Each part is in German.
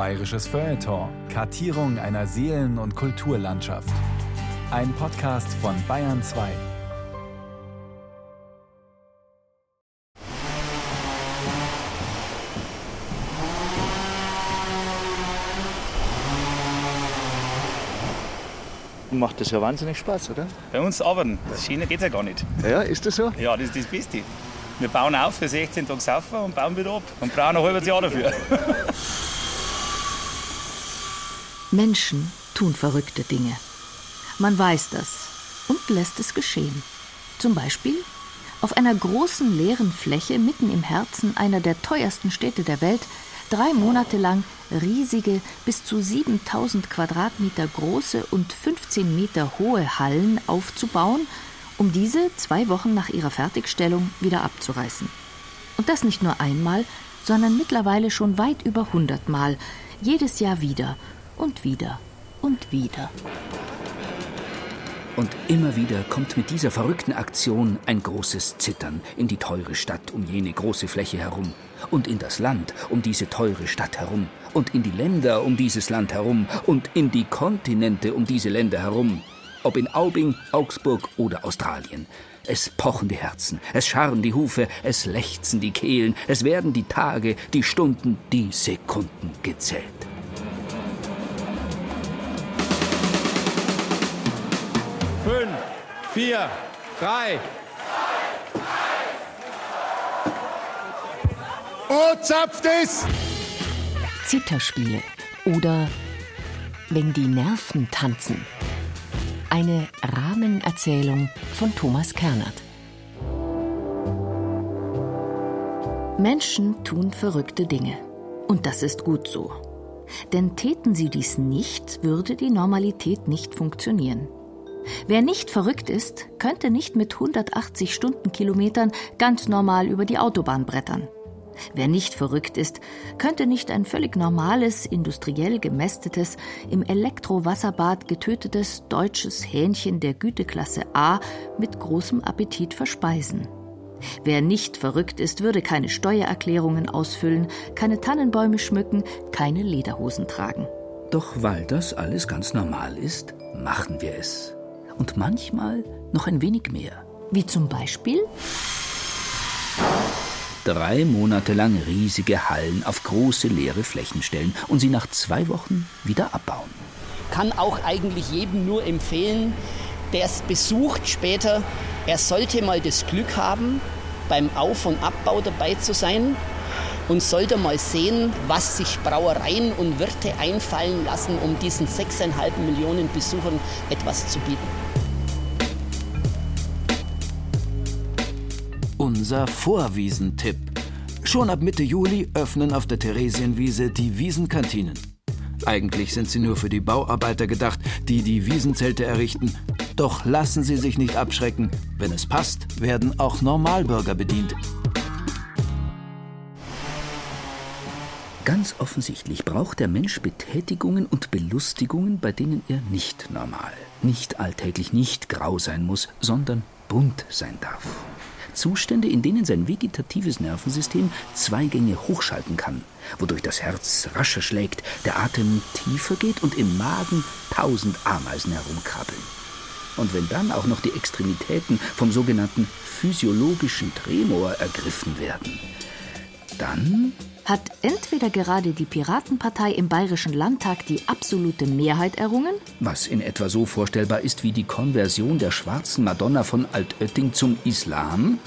Bayerisches Feuilleton. Kartierung einer Seelen- und Kulturlandschaft. Ein Podcast von Bayern 2. Macht das ja wahnsinnig Spaß, oder? Bei uns arbeiten. Das Schiene geht ja gar nicht. Ja, ist das so? Ja, das ist das Beste. Wir bauen auf für 16 Tage saufen und bauen wieder ab. Und brauchen ein halbes Jahr dafür. Menschen tun verrückte Dinge. Man weiß das und lässt es geschehen. Zum Beispiel auf einer großen leeren Fläche mitten im Herzen einer der teuersten Städte der Welt drei Monate lang riesige, bis zu 7000 Quadratmeter große und 15 Meter hohe Hallen aufzubauen, um diese zwei Wochen nach ihrer Fertigstellung wieder abzureißen. Und das nicht nur einmal, sondern mittlerweile schon weit über 100 Mal, jedes Jahr wieder und wieder und wieder. Und immer wieder kommt mit dieser verrückten Aktion ein großes Zittern in die teure Stadt um jene große Fläche herum und in das Land um diese teure Stadt herum und in die Länder um dieses Land herum und in die Kontinente um diese Länder herum, ob in Aubing, Augsburg oder Australien. Es pochen die Herzen, es scharren die Hufe, es lechzen die Kehlen, es werden die Tage, die Stunden, die Sekunden gezählt. Vier, drei. Oh, zapft es! Zitterspiele oder Wenn die Nerven tanzen. Eine Rahmenerzählung von Thomas Kernert. Menschen tun verrückte Dinge. Und das ist gut so. Denn täten sie dies nicht, würde die Normalität nicht funktionieren. Wer nicht verrückt ist, könnte nicht mit 180 Stundenkilometern ganz normal über die Autobahn brettern. Wer nicht verrückt ist, könnte nicht ein völlig normales, industriell gemästetes, im Elektrowasserbad getötetes deutsches Hähnchen der Güteklasse A mit großem Appetit verspeisen. Wer nicht verrückt ist, würde keine Steuererklärungen ausfüllen, keine Tannenbäume schmücken, keine Lederhosen tragen. Doch weil das alles ganz normal ist, machen wir es. Und manchmal noch ein wenig mehr. Wie zum Beispiel? drei Monate lang riesige Hallen auf große leere Flächen stellen und sie nach zwei Wochen wieder abbauen. Kann auch eigentlich jedem nur empfehlen, der es besucht später, er sollte mal das Glück haben, beim Auf- und Abbau dabei zu sein und sollte mal sehen, was sich Brauereien und Wirte einfallen lassen, um diesen 6,5 Millionen Besuchern etwas zu bieten. Unser Vorwiesentipp. Schon ab Mitte Juli öffnen auf der Theresienwiese die Wiesenkantinen. Eigentlich sind sie nur für die Bauarbeiter gedacht, die die Wiesenzelte errichten. Doch lassen Sie sich nicht abschrecken. Wenn es passt, werden auch Normalbürger bedient. Ganz offensichtlich braucht der Mensch Betätigungen und Belustigungen, bei denen er nicht normal, nicht alltäglich, nicht grau sein muss, sondern bunt sein darf. Zustände, in denen sein vegetatives Nervensystem zwei Gänge hochschalten kann, wodurch das Herz rascher schlägt, der Atem tiefer geht und im Magen tausend Ameisen herumkrabbeln. Und wenn dann auch noch die Extremitäten vom sogenannten physiologischen Tremor ergriffen werden, dann hat entweder gerade die Piratenpartei im Bayerischen Landtag die absolute Mehrheit errungen, was in etwa so vorstellbar ist wie die Konversion der schwarzen Madonna von Altötting zum Islam,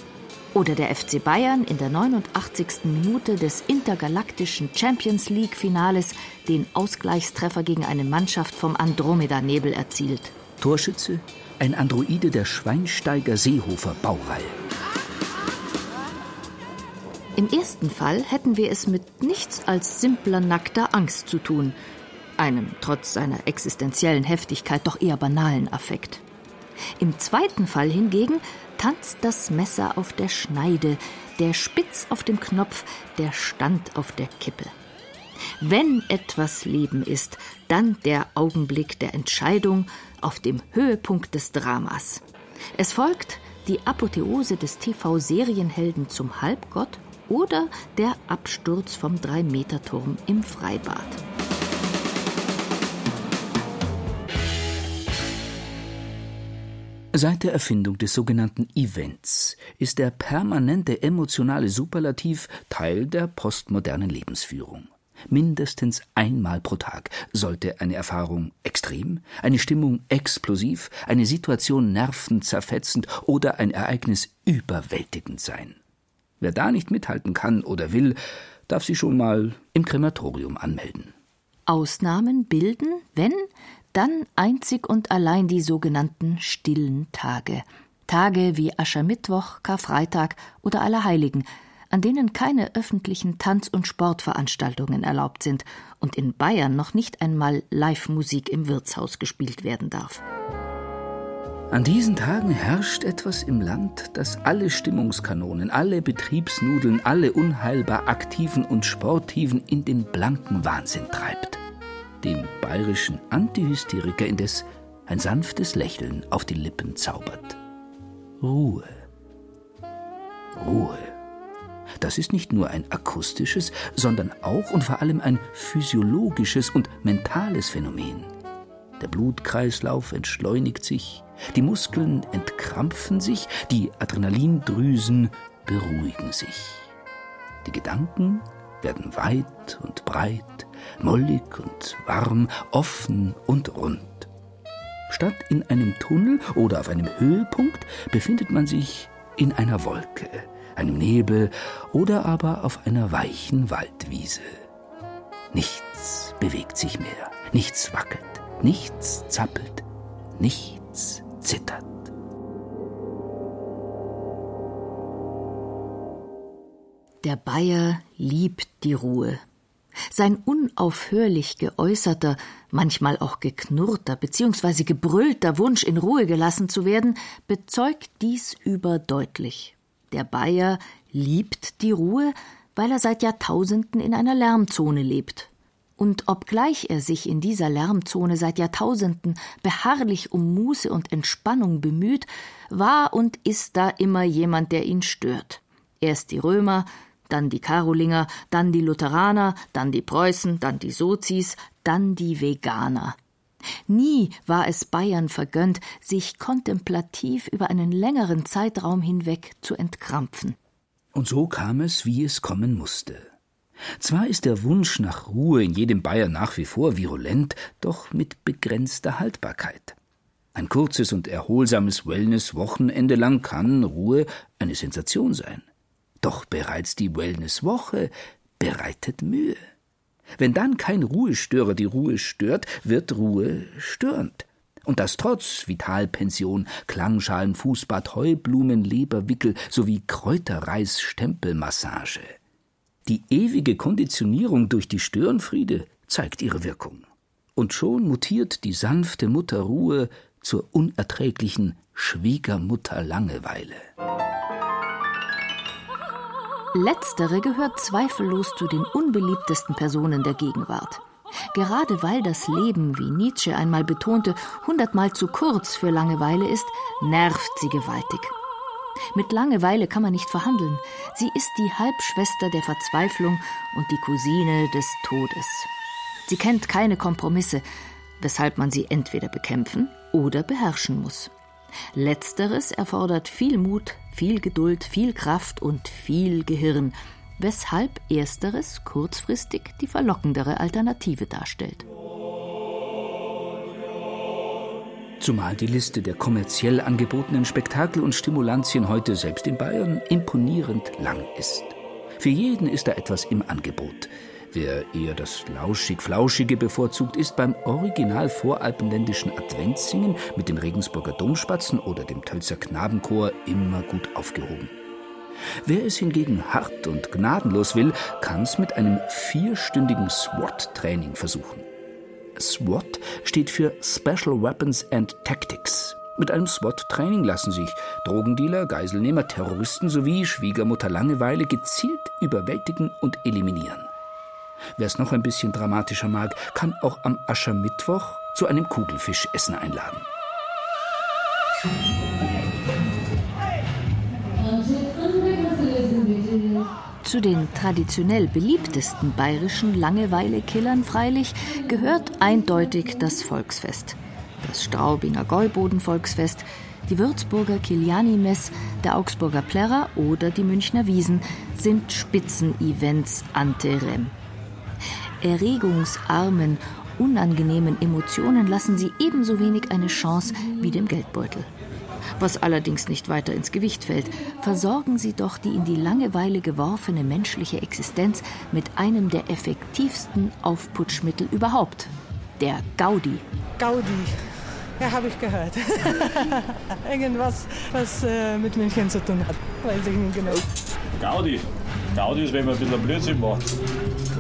oder der FC Bayern in der 89. Minute des intergalaktischen Champions League Finales den Ausgleichstreffer gegen eine Mannschaft vom Andromeda-Nebel erzielt. Torschütze ein Androide der Schweinsteiger Seehofer Baureihe. Im ersten Fall hätten wir es mit nichts als simpler nackter Angst zu tun, einem trotz seiner existenziellen Heftigkeit doch eher banalen Affekt. Im zweiten Fall hingegen tanzt das Messer auf der Schneide, der Spitz auf dem Knopf, der Stand auf der Kippe. Wenn etwas Leben ist, dann der Augenblick der Entscheidung auf dem Höhepunkt des Dramas. Es folgt die Apotheose des TV-Serienhelden zum Halbgott oder der Absturz vom Drei-Meter-Turm im Freibad. Seit der Erfindung des sogenannten Events ist der permanente emotionale Superlativ Teil der postmodernen Lebensführung. Mindestens einmal pro Tag sollte eine Erfahrung extrem, eine Stimmung explosiv, eine Situation nervenzerfetzend oder ein Ereignis überwältigend sein. Wer da nicht mithalten kann oder will, darf sich schon mal im Krematorium anmelden. Ausnahmen bilden, wenn, dann einzig und allein die sogenannten stillen Tage. Tage wie Aschermittwoch, Karfreitag oder Allerheiligen, an denen keine öffentlichen Tanz- und Sportveranstaltungen erlaubt sind und in Bayern noch nicht einmal Live-Musik im Wirtshaus gespielt werden darf. An diesen Tagen herrscht etwas im Land, das alle Stimmungskanonen, alle Betriebsnudeln, alle unheilbar Aktiven und Sportiven in den blanken Wahnsinn treibt. Dem bayerischen Antihysteriker indes ein sanftes Lächeln auf die Lippen zaubert. Ruhe. Ruhe. Das ist nicht nur ein akustisches, sondern auch und vor allem ein physiologisches und mentales Phänomen. Der Blutkreislauf entschleunigt sich, die Muskeln entkrampfen sich, die Adrenalindrüsen beruhigen sich. Die Gedanken werden weit und breit, mollig und warm, offen und rund. Statt in einem Tunnel oder auf einem Höhepunkt befindet man sich in einer Wolke, einem Nebel oder aber auf einer weichen Waldwiese. Nichts bewegt sich mehr, nichts wackelt, nichts zappelt, nichts zittert. Der Bayer liebt die Ruhe. Sein unaufhörlich geäußerter, manchmal auch geknurrter bzw. gebrüllter Wunsch, in Ruhe gelassen zu werden, bezeugt dies überdeutlich. Der Bayer liebt die Ruhe, weil er seit Jahrtausenden in einer Lärmzone lebt. Und obgleich er sich in dieser Lärmzone seit Jahrtausenden beharrlich um Muße und Entspannung bemüht, war und ist da immer jemand, der ihn stört. Erst die Römer, dann die Karolinger, dann die Lutheraner, dann die Preußen, dann die Sozis, dann die Veganer. Nie war es Bayern vergönnt, sich kontemplativ über einen längeren Zeitraum hinweg zu entkrampfen. Und so kam es, wie es kommen musste. Zwar ist der Wunsch nach Ruhe in jedem Bayer nach wie vor virulent, doch mit begrenzter Haltbarkeit. Ein kurzes und erholsames Wellness-Wochenende lang kann Ruhe eine Sensation sein. Doch bereits die Wellness-Woche bereitet Mühe. Wenn dann kein Ruhestörer die Ruhe stört, wird Ruhe störend. Und das trotz Vitalpension, Klangschalen, Fußbad, Heublumen, Leberwickel sowie Kräuterreis, Stempelmassage. Die ewige Konditionierung durch die Störenfriede zeigt ihre Wirkung. Und schon mutiert die sanfte Mutterruhe zur unerträglichen Schwiegermutter Langeweile. Letztere gehört zweifellos zu den unbeliebtesten Personen der Gegenwart. Gerade weil das Leben, wie Nietzsche einmal betonte, hundertmal zu kurz für Langeweile ist, nervt sie gewaltig. Mit Langeweile kann man nicht verhandeln. Sie ist die Halbschwester der Verzweiflung und die Cousine des Todes. Sie kennt keine Kompromisse, weshalb man sie entweder bekämpfen oder beherrschen muss. Letzteres erfordert viel Mut, viel Geduld, viel Kraft und viel Gehirn, weshalb ersteres kurzfristig die verlockendere Alternative darstellt. Zumal die Liste der kommerziell angebotenen Spektakel und Stimulantien heute selbst in Bayern imponierend lang ist. Für jeden ist da etwas im Angebot. Wer eher das lauschig-flauschige bevorzugt, ist beim original voralpenländischen Adventssingen mit den Regensburger Domspatzen oder dem Tölzer Knabenchor immer gut aufgehoben. Wer es hingegen hart und gnadenlos will, kann's mit einem vierstündigen SWAT-Training versuchen. SWAT steht für Special Weapons and Tactics. Mit einem SWAT-Training lassen sich Drogendealer, Geiselnehmer, Terroristen sowie Schwiegermutter Langeweile gezielt überwältigen und eliminieren. Wer es noch ein bisschen dramatischer mag, kann auch am Aschermittwoch zu einem Kugelfischessen einladen. Zu den traditionell beliebtesten bayerischen Langeweile-Killern freilich gehört eindeutig das Volksfest. Das Straubinger Gäuboden-Volksfest, Die Würzburger Kiliani-Mess, der Augsburger Plärrer oder die Münchner Wiesen sind Spitzenevents ante rem. Erregungsarmen, unangenehmen Emotionen lassen sie ebenso wenig eine Chance wie dem Geldbeutel. Was allerdings nicht weiter ins Gewicht fällt, versorgen sie doch die in die Langeweile geworfene menschliche Existenz mit einem der effektivsten Aufputschmittel überhaupt, der Gaudi. Gaudi. Ja, habe ich gehört. Irgendwas, was äh, mit München zu tun hat. Weiß ich nicht genau. Gaudi. Gaudi ist, wenn man ein bisschen Blödsinn macht.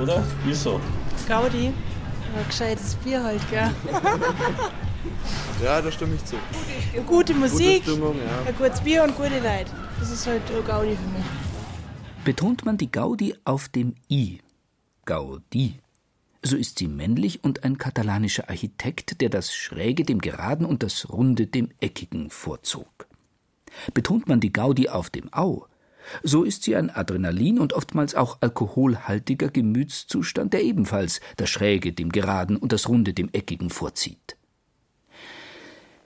Oder? Ist so. Gaudi? Ja, gescheites Bier halt, gell? ja, da stimme ich zu. Gute Musik, gute Stimmung, ja. ein gutes Bier und gute Leute. Das ist halt Gaudi für mich. Betont man die Gaudi auf dem I. Gaudi so ist sie männlich und ein katalanischer Architekt, der das Schräge dem Geraden und das Runde dem Eckigen vorzog. Betont man die Gaudi auf dem Au, so ist sie ein Adrenalin und oftmals auch alkoholhaltiger Gemütszustand, der ebenfalls das Schräge dem Geraden und das Runde dem Eckigen vorzieht.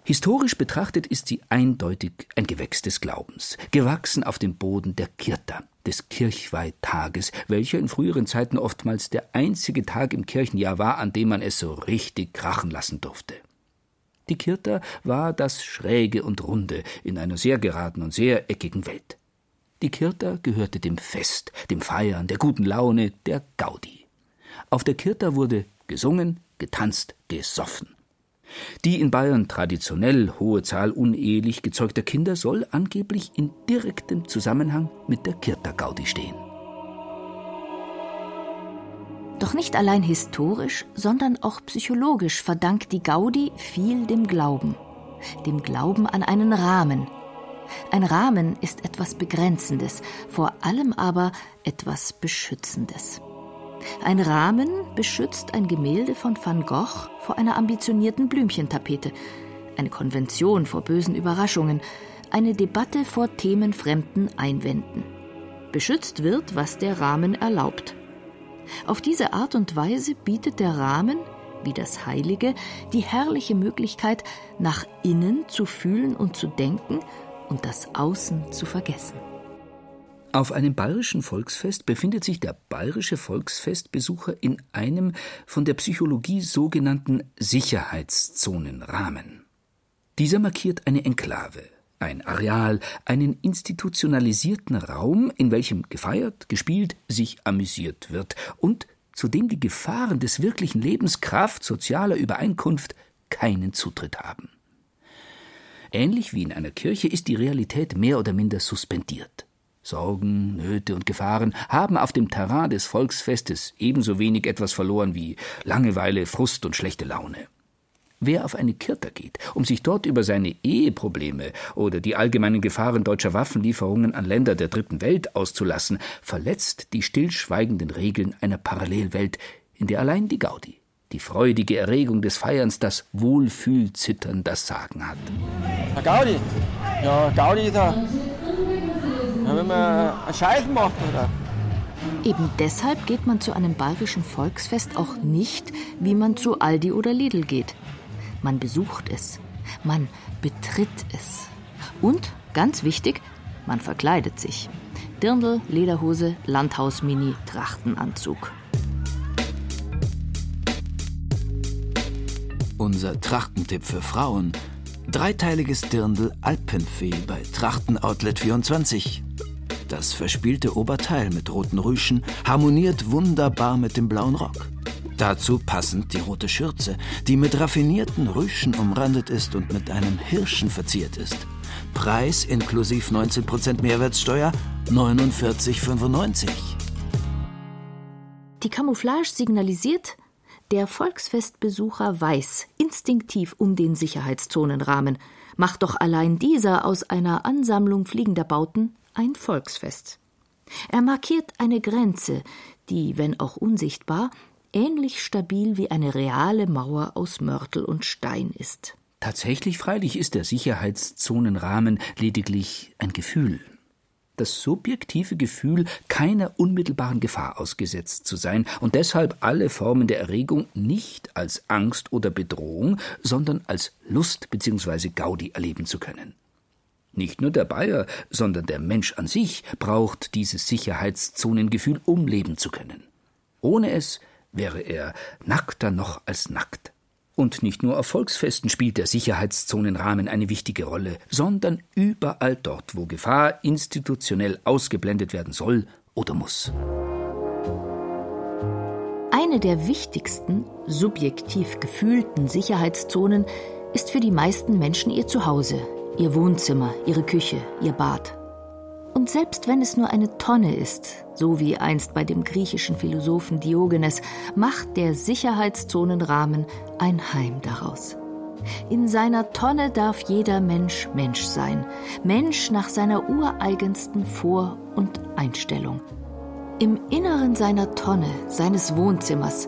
Historisch betrachtet ist sie eindeutig ein Gewächs des Glaubens, gewachsen auf dem Boden der Kirta, des Kirchweihtages, welcher in früheren Zeiten oftmals der einzige Tag im Kirchenjahr war, an dem man es so richtig krachen lassen durfte. Die Kirta war das Schräge und Runde in einer sehr geraden und sehr eckigen Welt. Die Kirta gehörte dem Fest, dem Feiern, der guten Laune, der Gaudi. Auf der Kirta wurde gesungen, getanzt, gesoffen. Die in Bayern traditionell hohe Zahl unehelich gezeugter Kinder soll angeblich in direktem Zusammenhang mit der Kirta-Gaudi stehen. Doch nicht allein historisch, sondern auch psychologisch verdankt die Gaudi viel dem Glauben. Dem Glauben an einen Rahmen. Ein Rahmen ist etwas Begrenzendes, vor allem aber etwas Beschützendes. Ein Rahmen beschützt ein Gemälde von Van Gogh vor einer ambitionierten Blümchentapete, eine Konvention vor bösen Überraschungen, eine Debatte vor themenfremden Einwänden. Beschützt wird, was der Rahmen erlaubt. Auf diese Art und Weise bietet der Rahmen, wie das Heilige, die herrliche Möglichkeit, nach innen zu fühlen und zu denken und das Außen zu vergessen. Auf einem bayerischen Volksfest befindet sich der bayerische Volksfestbesucher in einem von der Psychologie sogenannten Sicherheitszonenrahmen. Dieser markiert eine Enklave, ein Areal, einen institutionalisierten Raum, in welchem gefeiert, gespielt, sich amüsiert wird und zu dem die Gefahren des wirklichen Lebens Kraft sozialer Übereinkunft keinen Zutritt haben. Ähnlich wie in einer Kirche ist die Realität mehr oder minder suspendiert. Sorgen, Nöte und Gefahren haben auf dem Terrain des Volksfestes ebenso wenig etwas verloren wie Langeweile, Frust und schlechte Laune. Wer auf eine Kirta geht, um sich dort über seine Eheprobleme oder die allgemeinen Gefahren deutscher Waffenlieferungen an Länder der dritten Welt auszulassen, verletzt die stillschweigenden Regeln einer Parallelwelt, in der allein die Gaudi, die freudige Erregung des Feierns, das Wohlfühlzittern das Sagen hat. Herr Gaudi, ja, Gaudi da, ja, wenn man einen Scheiß macht, oder? Eben deshalb geht man zu einem bayerischen Volksfest auch nicht, wie man zu Aldi oder Lidl geht. Man besucht es, man betritt es. Und, ganz wichtig, man verkleidet sich. Dirndl, Lederhose, Landhausmini, Trachtenanzug. Unser Trachtentipp für Frauen. Dreiteiliges Dirndl Alpenfee bei Trachten Outlet 24. Das verspielte Oberteil mit roten Rüschen harmoniert wunderbar mit dem blauen Rock. Dazu passend die rote Schürze, die mit raffinierten Rüschen umrandet ist und mit einem Hirschen verziert ist. Preis inklusiv 19% Mehrwertsteuer 49,95. Die Camouflage signalisiert, der Volksfestbesucher weiß instinktiv um den Sicherheitszonenrahmen, macht doch allein dieser aus einer Ansammlung fliegender Bauten ein Volksfest. Er markiert eine Grenze, die, wenn auch unsichtbar, ähnlich stabil wie eine reale Mauer aus Mörtel und Stein ist. Tatsächlich freilich ist der Sicherheitszonenrahmen lediglich ein Gefühl. Das subjektive Gefühl, keiner unmittelbaren Gefahr ausgesetzt zu sein und deshalb alle Formen der Erregung nicht als Angst oder Bedrohung, sondern als Lust bzw. Gaudi erleben zu können. Nicht nur der Bayer, sondern der Mensch an sich braucht dieses Sicherheitszonengefühl, um leben zu können. Ohne es wäre er nackter noch als nackt. Und nicht nur auf Volksfesten spielt der Sicherheitszonenrahmen eine wichtige Rolle, sondern überall dort, wo Gefahr institutionell ausgeblendet werden soll oder muss. Eine der wichtigsten, subjektiv gefühlten Sicherheitszonen ist für die meisten Menschen ihr Zuhause, ihr Wohnzimmer, ihre Küche, ihr Bad. Und selbst wenn es nur eine Tonne ist, so wie einst bei dem griechischen Philosophen Diogenes, macht der Sicherheitszonenrahmen ein Heim daraus. In seiner Tonne darf jeder Mensch Mensch sein, Mensch nach seiner ureigensten Vor- und Einstellung. Im Inneren seiner Tonne, seines Wohnzimmers,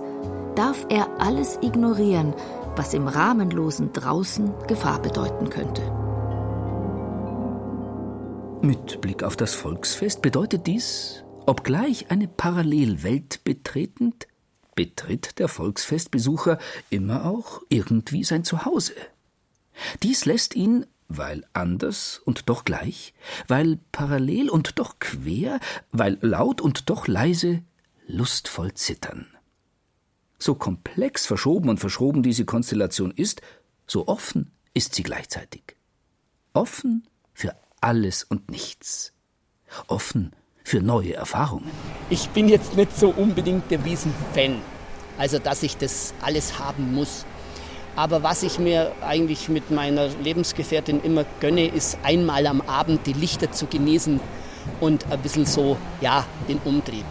darf er alles ignorieren, was im rahmenlosen Draußen Gefahr bedeuten könnte. Mit Blick auf das Volksfest bedeutet dies, obgleich eine Parallelwelt betretend, betritt der Volksfestbesucher immer auch irgendwie sein Zuhause. Dies lässt ihn, weil anders und doch gleich, weil parallel und doch quer, weil laut und doch leise, lustvoll zittern. So komplex verschoben und verschoben diese Konstellation ist, so offen ist sie gleichzeitig. Offen alles und nichts. Offen für neue Erfahrungen. Ich bin jetzt nicht so unbedingt der Wiesen-Fan, also dass ich das alles haben muss. Aber was ich mir eigentlich mit meiner Lebensgefährtin immer gönne, ist einmal am Abend die Lichter zu genießen und ein bisschen so, ja, den Umtrieb.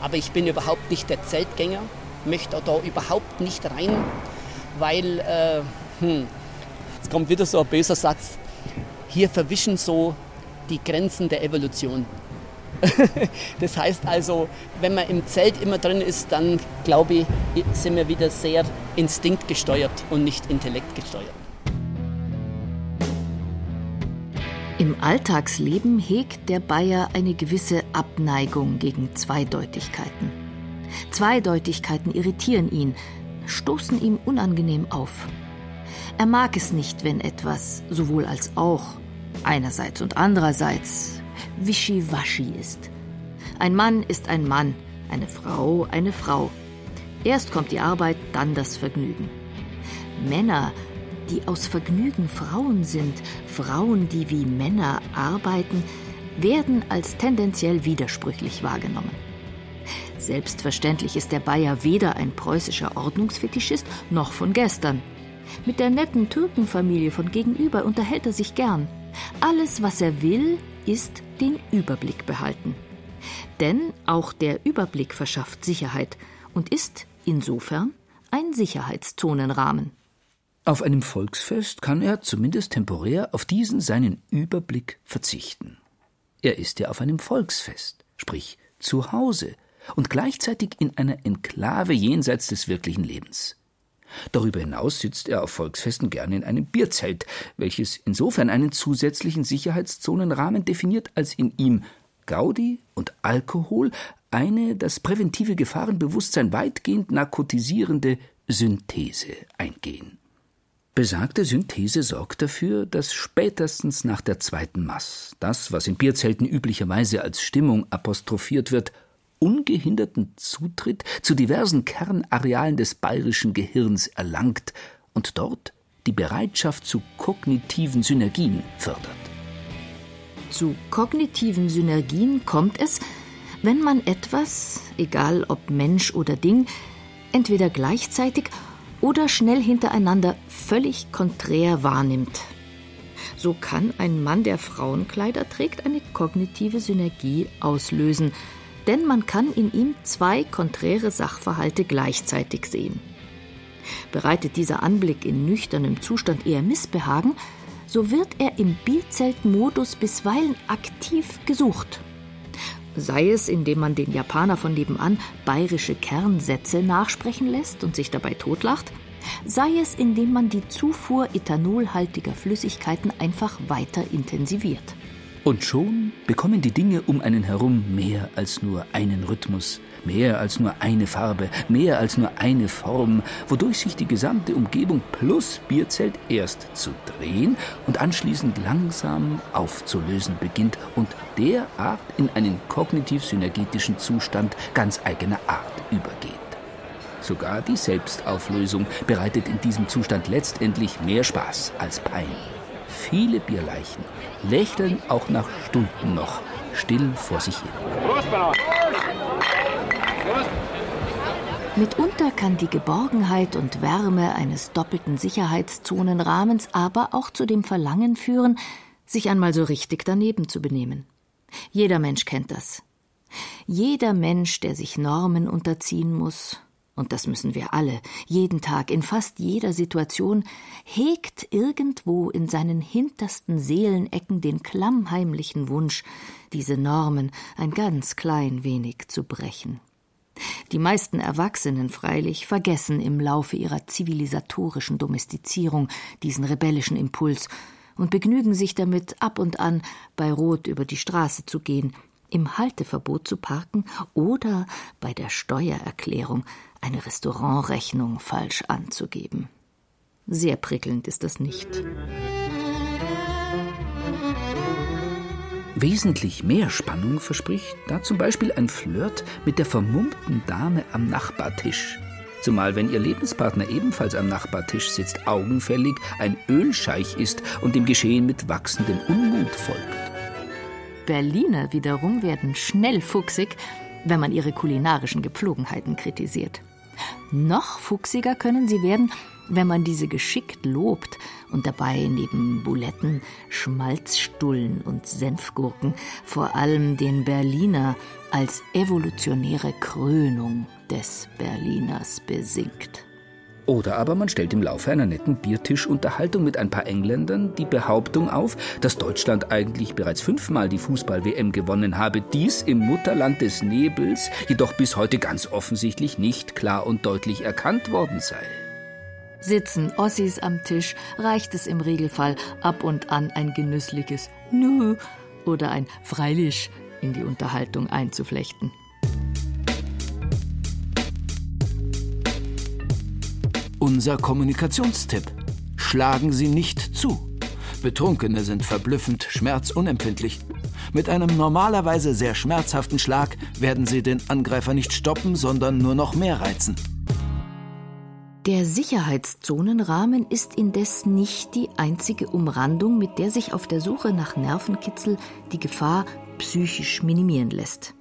Aber ich bin überhaupt nicht der Zeltgänger, möchte da überhaupt nicht rein, weil, äh, hm, jetzt kommt wieder so ein böser Satz, hier verwischen so die Grenzen der Evolution. das heißt also, wenn man im Zelt immer drin ist, dann glaube ich, sind wir wieder sehr instinktgesteuert und nicht intellektgesteuert. Im Alltagsleben hegt der Bayer eine gewisse Abneigung gegen Zweideutigkeiten. Zweideutigkeiten irritieren ihn, stoßen ihm unangenehm auf. Er mag es nicht, wenn etwas sowohl als auch einerseits und andererseits wischiwaschi ist. Ein Mann ist ein Mann, eine Frau eine Frau. Erst kommt die Arbeit, dann das Vergnügen. Männer, die aus Vergnügen Frauen sind, Frauen, die wie Männer arbeiten, werden als tendenziell widersprüchlich wahrgenommen. Selbstverständlich ist der Bayer weder ein preußischer Ordnungsfetischist noch von gestern. Mit der netten Türkenfamilie von gegenüber unterhält er sich gern. Alles, was er will, ist den Überblick behalten. Denn auch der Überblick verschafft Sicherheit und ist insofern ein Sicherheitszonenrahmen. Auf einem Volksfest kann er zumindest temporär auf diesen seinen Überblick verzichten. Er ist ja auf einem Volksfest, sprich zu Hause und gleichzeitig in einer Enklave jenseits des wirklichen Lebens. Darüber hinaus sitzt er auf Volksfesten gerne in einem Bierzelt, welches insofern einen zusätzlichen Sicherheitszonenrahmen definiert, als in ihm Gaudi und Alkohol eine das präventive Gefahrenbewusstsein weitgehend narkotisierende Synthese eingehen. Besagte Synthese sorgt dafür, dass spätestens nach der zweiten Mass das, was in Bierzelten üblicherweise als Stimmung apostrophiert wird, ungehinderten Zutritt zu diversen Kernarealen des bayerischen Gehirns erlangt und dort die Bereitschaft zu kognitiven Synergien fördert. Zu kognitiven Synergien kommt es, wenn man etwas, egal ob Mensch oder Ding, entweder gleichzeitig oder schnell hintereinander völlig konträr wahrnimmt. So kann ein Mann, der Frauenkleider trägt, eine kognitive Synergie auslösen, denn man kann in ihm zwei konträre Sachverhalte gleichzeitig sehen. Bereitet dieser Anblick in nüchternem Zustand eher Missbehagen, so wird er im Bierzeltmodus bisweilen aktiv gesucht. Sei es, indem man den Japaner von nebenan bayerische Kernsätze nachsprechen lässt und sich dabei totlacht, sei es, indem man die Zufuhr ethanolhaltiger Flüssigkeiten einfach weiter intensiviert. Und schon bekommen die Dinge um einen herum mehr als nur einen Rhythmus, mehr als nur eine Farbe, mehr als nur eine Form, wodurch sich die gesamte Umgebung plus Bierzelt erst zu drehen und anschließend langsam aufzulösen beginnt und derart in einen kognitiv-synergetischen Zustand ganz eigener Art übergeht. Sogar die Selbstauflösung bereitet in diesem Zustand letztendlich mehr Spaß als Pein. Viele Bierleichen lächeln auch nach Stunden noch still vor sich hin. Prost, Mitunter kann die Geborgenheit und Wärme eines doppelten Sicherheitszonenrahmens aber auch zu dem Verlangen führen, sich einmal so richtig daneben zu benehmen. Jeder Mensch kennt das. Jeder Mensch, der sich Normen unterziehen muss, und das müssen wir alle, jeden Tag, in fast jeder Situation, hegt irgendwo in seinen hintersten Seelenecken den klammheimlichen Wunsch, diese Normen ein ganz klein wenig zu brechen. Die meisten Erwachsenen freilich vergessen im Laufe ihrer zivilisatorischen Domestizierung diesen rebellischen Impuls und begnügen sich damit, ab und an bei Rot über die Straße zu gehen, im Halteverbot zu parken oder bei der Steuererklärung eine Restaurantrechnung falsch anzugeben. Sehr prickelnd ist das nicht. Wesentlich mehr Spannung verspricht da zum Beispiel ein Flirt mit der vermummten Dame am Nachbartisch. Zumal, wenn ihr Lebenspartner ebenfalls am Nachbartisch sitzt, augenfällig ein Ölscheich ist und dem Geschehen mit wachsendem Unmut folgt. Berliner wiederum werden schnell fuchsig, wenn man ihre kulinarischen Gepflogenheiten kritisiert. Noch fuchsiger können sie werden, wenn man diese geschickt lobt und dabei neben Buletten, Schmalzstullen und Senfgurken vor allem den Berliner als evolutionäre Krönung des Berliners besingt. Oder aber man stellt im Laufe einer netten Biertischunterhaltung mit ein paar Engländern die Behauptung auf, dass Deutschland eigentlich bereits fünfmal die Fußball-WM gewonnen habe, dies im Mutterland des Nebels jedoch bis heute ganz offensichtlich nicht klar und deutlich erkannt worden sei. Sitzen Ossis am Tisch, reicht es im Regelfall ab und an ein genüssliches Nö oder ein Freilich in die Unterhaltung einzuflechten. Unser Kommunikationstipp. Schlagen Sie nicht zu. Betrunkene sind verblüffend schmerzunempfindlich. Mit einem normalerweise sehr schmerzhaften Schlag werden Sie den Angreifer nicht stoppen, sondern nur noch mehr reizen. Der Sicherheitszonenrahmen ist indes nicht die einzige Umrandung, mit der sich auf der Suche nach Nervenkitzel die Gefahr psychisch minimieren lässt.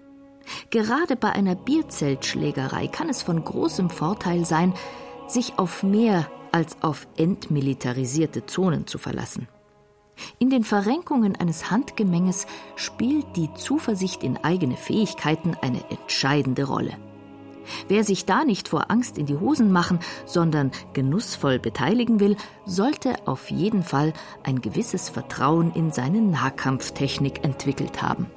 Gerade bei einer Bierzeltschlägerei kann es von großem Vorteil sein, sich auf mehr als auf entmilitarisierte Zonen zu verlassen. In den Verrenkungen eines Handgemenges spielt die Zuversicht in eigene Fähigkeiten eine entscheidende Rolle. Wer sich da nicht vor Angst in die Hosen machen, sondern genussvoll beteiligen will, sollte auf jeden Fall ein gewisses Vertrauen in seine Nahkampftechnik entwickelt haben.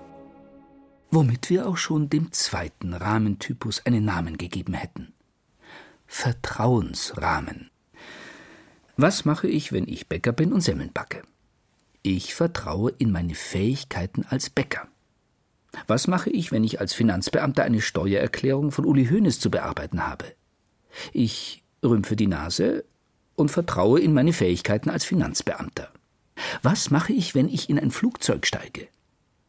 Womit wir auch schon dem zweiten Rahmentypus einen Namen gegeben hätten. Vertrauensrahmen. Was mache ich, wenn ich Bäcker bin und Semmeln backe? Ich vertraue in meine Fähigkeiten als Bäcker. Was mache ich, wenn ich als Finanzbeamter eine Steuererklärung von Uli Hoeneß zu bearbeiten habe? Ich rümpfe die Nase und vertraue in meine Fähigkeiten als Finanzbeamter. Was mache ich, wenn ich in ein Flugzeug steige?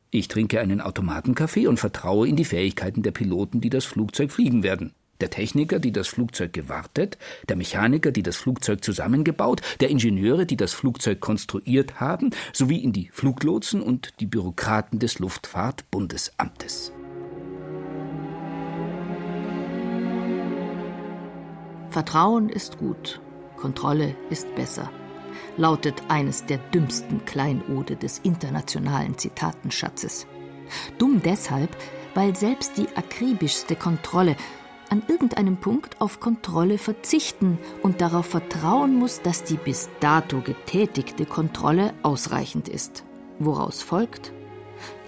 Ich trinke einen Automatenkaffee und vertraue in die Fähigkeiten der Piloten, die das Flugzeug fliegen werden der Techniker, die das Flugzeug gewartet, der Mechaniker, die das Flugzeug zusammengebaut, der Ingenieure, die das Flugzeug konstruiert haben, sowie in die Fluglotsen und die Bürokraten des Luftfahrtbundesamtes. Vertrauen ist gut, Kontrolle ist besser, lautet eines der dümmsten Kleinode des internationalen Zitatenschatzes. Dumm deshalb, weil selbst die akribischste Kontrolle an irgendeinem Punkt auf Kontrolle verzichten und darauf vertrauen muss, dass die bis dato getätigte Kontrolle ausreichend ist. Woraus folgt?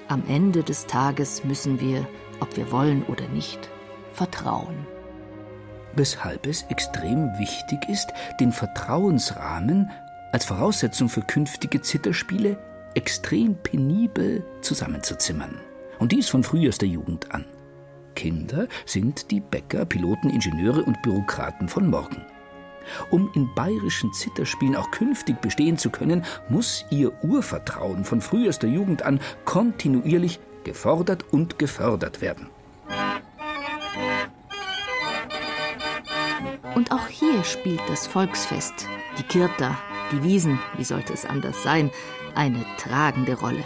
Am Ende des Tages müssen wir, ob wir wollen oder nicht, vertrauen. Weshalb es extrem wichtig ist, den Vertrauensrahmen als Voraussetzung für künftige Zitterspiele extrem penibel zusammenzuzimmern. Und dies von frühester Jugend an. Kinder sind die Bäcker, Piloten, Ingenieure und Bürokraten von morgen. Um in bayerischen Zitterspielen auch künftig bestehen zu können, muss ihr Urvertrauen von frühester Jugend an kontinuierlich gefordert und gefördert werden. Und auch hier spielt das Volksfest, die Kirta, die Wiesen, wie sollte es anders sein, eine tragende Rolle.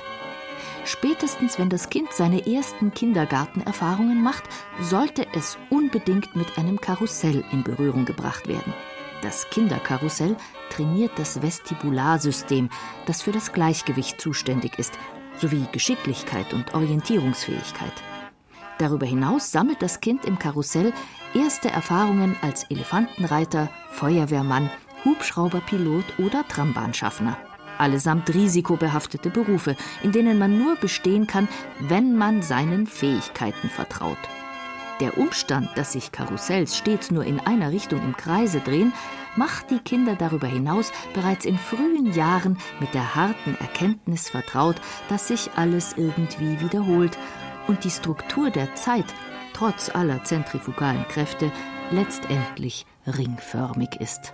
Spätestens wenn das Kind seine ersten Kindergartenerfahrungen macht, sollte es unbedingt mit einem Karussell in Berührung gebracht werden. Das Kinderkarussell trainiert das Vestibularsystem, das für das Gleichgewicht zuständig ist, sowie Geschicklichkeit und Orientierungsfähigkeit. Darüber hinaus sammelt das Kind im Karussell erste Erfahrungen als Elefantenreiter, Feuerwehrmann, Hubschrauberpilot oder Trambahnschaffner. Allesamt risikobehaftete Berufe, in denen man nur bestehen kann, wenn man seinen Fähigkeiten vertraut. Der Umstand, dass sich Karussells stets nur in einer Richtung im Kreise drehen, macht die Kinder darüber hinaus bereits in frühen Jahren mit der harten Erkenntnis vertraut, dass sich alles irgendwie wiederholt und die Struktur der Zeit, trotz aller zentrifugalen Kräfte, letztendlich ringförmig ist.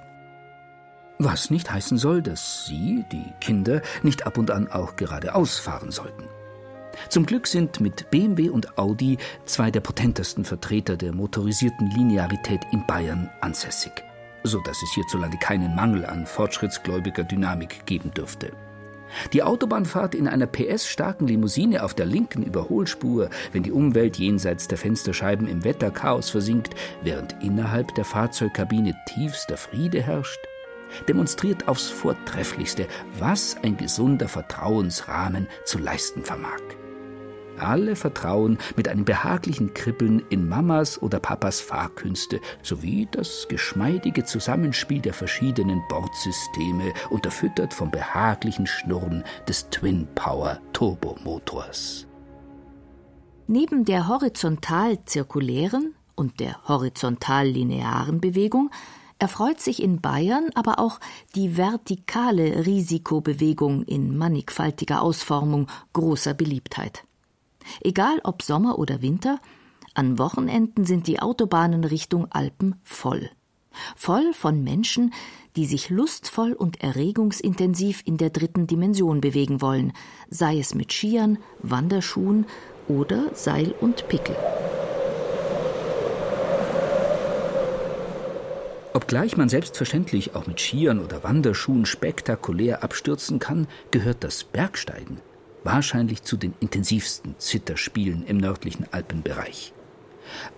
Was nicht heißen soll, dass Sie, die Kinder, nicht ab und an auch geradeaus fahren sollten. Zum Glück sind mit BMW und Audi zwei der potentesten Vertreter der motorisierten Linearität in Bayern ansässig, so dass es hierzulande keinen Mangel an fortschrittsgläubiger Dynamik geben dürfte. Die Autobahnfahrt in einer PS-starken Limousine auf der linken Überholspur, wenn die Umwelt jenseits der Fensterscheiben im Wetterchaos versinkt, während innerhalb der Fahrzeugkabine tiefster Friede herrscht, demonstriert aufs Vortrefflichste, was ein gesunder Vertrauensrahmen zu leisten vermag. Alle vertrauen mit einem behaglichen Kribbeln in Mamas oder Papas Fahrkünste sowie das geschmeidige Zusammenspiel der verschiedenen Bordsysteme, unterfüttert vom behaglichen Schnurren des Twin Power Turbomotors. Neben der horizontal-zirkulären und der horizontal-linearen Bewegung erfreut sich in Bayern aber auch die vertikale Risikobewegung in mannigfaltiger Ausformung großer Beliebtheit. Egal ob Sommer oder Winter, an Wochenenden sind die Autobahnen Richtung Alpen voll. Voll von Menschen, die sich lustvoll und erregungsintensiv in der dritten Dimension bewegen wollen, sei es mit Skiern, Wanderschuhen oder Seil und Pickel. Obgleich man selbstverständlich auch mit Skiern oder Wanderschuhen spektakulär abstürzen kann, gehört das Bergsteigen wahrscheinlich zu den intensivsten Zitterspielen im nördlichen Alpenbereich.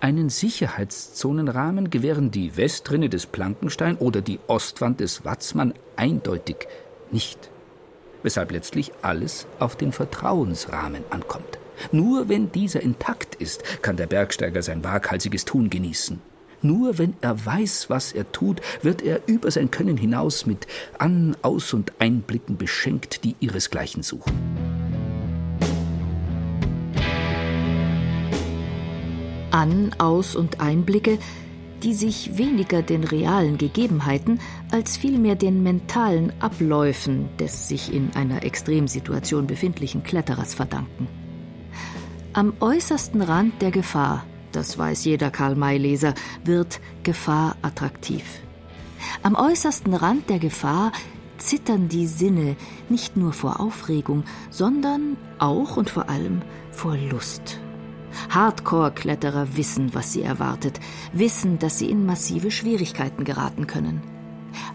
Einen Sicherheitszonenrahmen gewähren die Westrinne des Plankenstein oder die Ostwand des Watzmann eindeutig nicht, weshalb letztlich alles auf den Vertrauensrahmen ankommt. Nur wenn dieser intakt ist, kann der Bergsteiger sein waghalsiges Tun genießen. Nur wenn er weiß, was er tut, wird er über sein Können hinaus mit An-, Aus- und Einblicken beschenkt, die ihresgleichen suchen. An-, Aus- und Einblicke, die sich weniger den realen Gegebenheiten als vielmehr den mentalen Abläufen des sich in einer Extremsituation befindlichen Kletterers verdanken. Am äußersten Rand der Gefahr, das weiß jeder Karl-May-Leser, wird Gefahr attraktiv. Am äußersten Rand der Gefahr zittern die Sinne nicht nur vor Aufregung, sondern auch und vor allem vor Lust. Hardcore-Kletterer wissen, was sie erwartet, wissen, dass sie in massive Schwierigkeiten geraten können.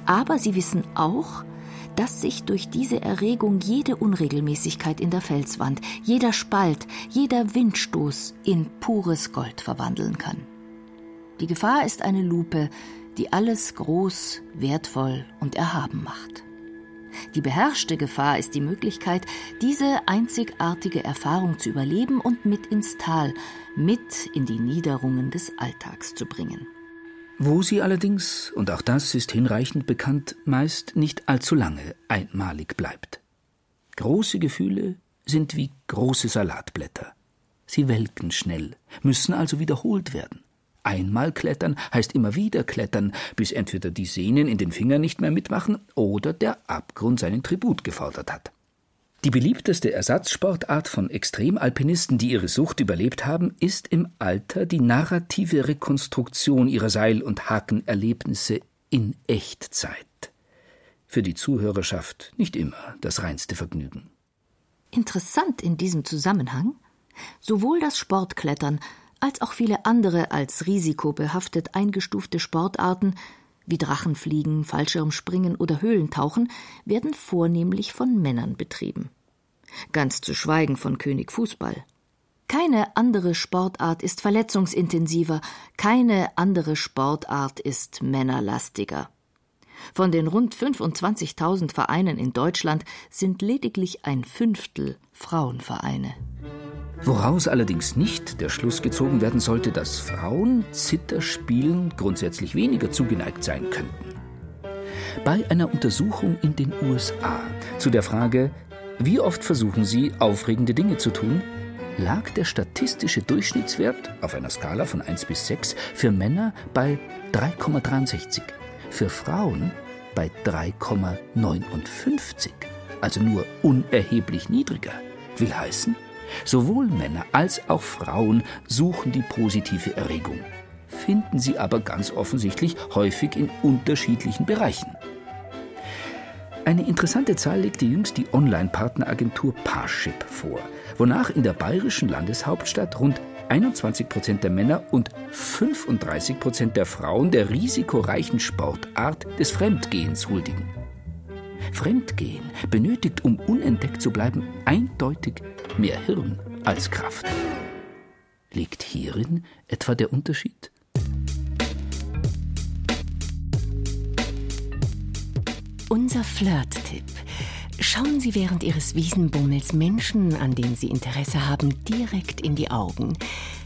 Aber sie wissen auch, dass sich durch diese Erregung jede Unregelmäßigkeit in der Felswand, jeder Spalt, jeder Windstoß in pures Gold verwandeln kann. Die Gefahr ist eine Lupe, die alles groß, wertvoll und erhaben macht. Die beherrschte Gefahr ist die Möglichkeit, diese einzigartige Erfahrung zu überleben und mit ins Tal, mit in die Niederungen des Alltags zu bringen. Wo sie allerdings, und auch das ist hinreichend bekannt, meist nicht allzu lange einmalig bleibt. Große Gefühle sind wie große Salatblätter. Sie welken schnell, müssen also wiederholt werden. Einmal klettern heißt immer wieder klettern, bis entweder die Sehnen in den Fingern nicht mehr mitmachen oder der Abgrund seinen Tribut gefordert hat. Die beliebteste Ersatzsportart von Extremalpinisten, die ihre Sucht überlebt haben, ist im Alter die narrative Rekonstruktion ihrer Seil- und Hakenerlebnisse in Echtzeit. Für die Zuhörerschaft nicht immer das reinste Vergnügen. Interessant in diesem Zusammenhang, sowohl das Sportklettern als auch viele andere als risikobehaftet eingestufte Sportarten wie Drachenfliegen, Fallschirmspringen oder Höhlentauchen werden vornehmlich von Männern betrieben. Ganz zu schweigen von König Fußball. Keine andere Sportart ist verletzungsintensiver, keine andere Sportart ist männerlastiger. Von den rund 25.000 Vereinen in Deutschland sind lediglich ein Fünftel Frauenvereine. Woraus allerdings nicht der Schluss gezogen werden sollte, dass Frauen Zitterspielen grundsätzlich weniger zugeneigt sein könnten. Bei einer Untersuchung in den USA zu der Frage, wie oft versuchen Sie, aufregende Dinge zu tun, lag der statistische Durchschnittswert auf einer Skala von 1 bis 6 für Männer bei 3,63, für Frauen bei 3,59, also nur unerheblich niedriger. Will heißen, Sowohl Männer als auch Frauen suchen die positive Erregung, finden sie aber ganz offensichtlich häufig in unterschiedlichen Bereichen. Eine interessante Zahl legte jüngst die Online-Partneragentur Parship vor, wonach in der bayerischen Landeshauptstadt rund 21 Prozent der Männer und 35 Prozent der Frauen der risikoreichen Sportart des Fremdgehens huldigen. Fremdgehen benötigt, um unentdeckt zu bleiben, eindeutig mehr Hirn als Kraft. Liegt hierin etwa der Unterschied? Unser Flirt-Tipp. Schauen Sie während Ihres Wiesenbummels Menschen, an denen Sie Interesse haben, direkt in die Augen.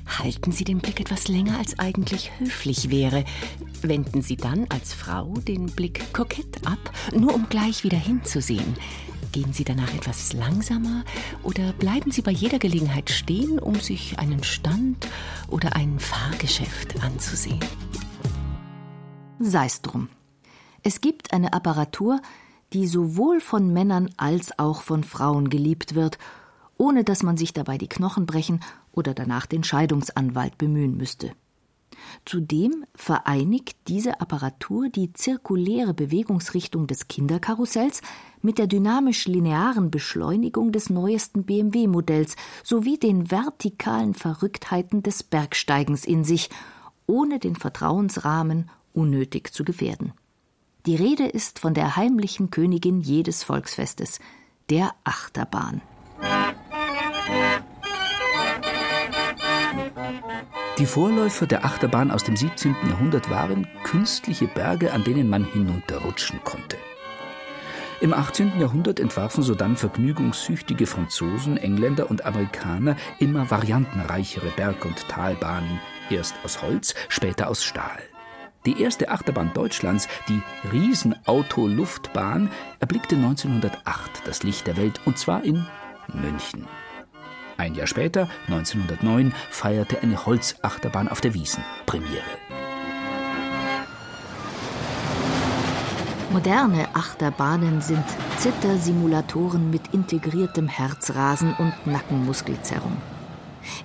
Halten Sie den Blick etwas länger, als eigentlich höflich wäre. Wenden Sie dann als Frau den Blick kokett ab, nur um gleich wieder hinzusehen. Gehen Sie danach etwas langsamer oder bleiben Sie bei jeder Gelegenheit stehen, um sich einen Stand oder ein Fahrgeschäft anzusehen? Sei's drum. Es gibt eine Apparatur, die sowohl von Männern als auch von Frauen geliebt wird, ohne dass man sich dabei die Knochen brechen oder danach den Scheidungsanwalt bemühen müsste. Zudem vereinigt diese Apparatur die zirkuläre Bewegungsrichtung des Kinderkarussells mit der dynamisch-linearen Beschleunigung des neuesten BMW-Modells sowie den vertikalen Verrücktheiten des Bergsteigens in sich, ohne den Vertrauensrahmen unnötig zu gefährden. Die Rede ist von der heimlichen Königin jedes Volksfestes, der Achterbahn. Die Vorläufer der Achterbahn aus dem 17. Jahrhundert waren künstliche Berge, an denen man hinunterrutschen konnte. Im 18. Jahrhundert entwarfen sodann vergnügungssüchtige Franzosen, Engländer und Amerikaner immer variantenreichere Berg- und Talbahnen, erst aus Holz, später aus Stahl. Die erste Achterbahn Deutschlands, die Riesenauto-Luftbahn, erblickte 1908 das Licht der Welt, und zwar in München. Ein Jahr später, 1909, feierte eine Holzachterbahn auf der Wiesen Premiere. Moderne Achterbahnen sind Zittersimulatoren mit integriertem Herzrasen und Nackenmuskelzerrung.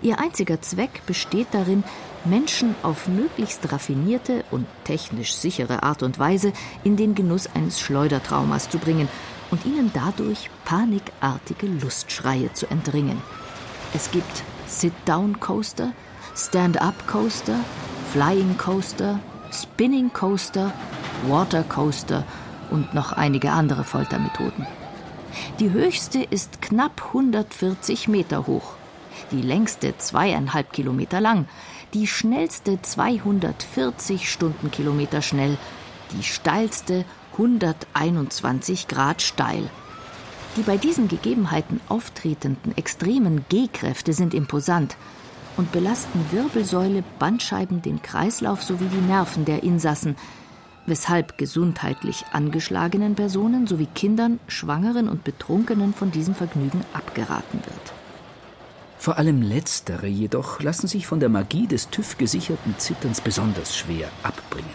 Ihr einziger Zweck besteht darin, Menschen auf möglichst raffinierte und technisch sichere Art und Weise in den Genuss eines Schleudertraumas zu bringen und ihnen dadurch panikartige Lustschreie zu entringen. Es gibt Sit-Down-Coaster, Stand-Up-Coaster, Flying Coaster, Spinning Coaster, Water Coaster und noch einige andere Foltermethoden. Die höchste ist knapp 140 Meter hoch, die längste zweieinhalb Kilometer lang, die schnellste 240 Stundenkilometer schnell, die steilste 121 Grad steil. Die bei diesen Gegebenheiten auftretenden extremen G-Kräfte sind imposant und belasten Wirbelsäule, Bandscheiben, den Kreislauf sowie die Nerven der Insassen, weshalb gesundheitlich angeschlagenen Personen sowie Kindern, Schwangeren und Betrunkenen von diesem Vergnügen abgeraten wird. Vor allem letztere jedoch lassen sich von der Magie des TÜV gesicherten Zitterns besonders schwer abbringen.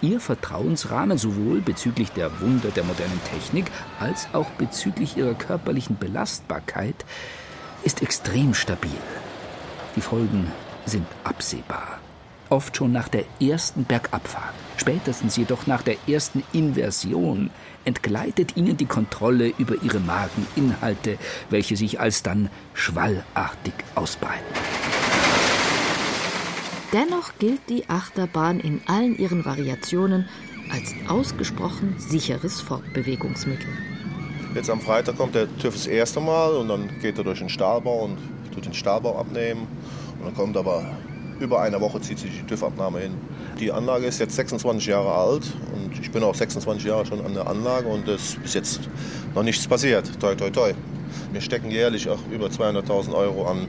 Ihr Vertrauensrahmen sowohl bezüglich der Wunder der modernen Technik als auch bezüglich ihrer körperlichen Belastbarkeit ist extrem stabil. Die Folgen sind absehbar. Oft schon nach der ersten Bergabfahrt, spätestens jedoch nach der ersten Inversion, entgleitet ihnen die Kontrolle über ihre Mageninhalte, welche sich alsdann schwallartig ausbreiten. Dennoch gilt die Achterbahn in allen ihren Variationen als ausgesprochen sicheres Fortbewegungsmittel. Jetzt am Freitag kommt der TÜV das erste Mal und dann geht er durch den Stahlbau und tut den Stahlbau abnehmen. Und dann kommt aber über eine Woche zieht sich die TÜV-Abnahme hin. Die Anlage ist jetzt 26 Jahre alt und ich bin auch 26 Jahre schon an der Anlage und es ist bis jetzt noch nichts passiert. Toi, toi, toi. Wir stecken jährlich auch über 200.000 Euro an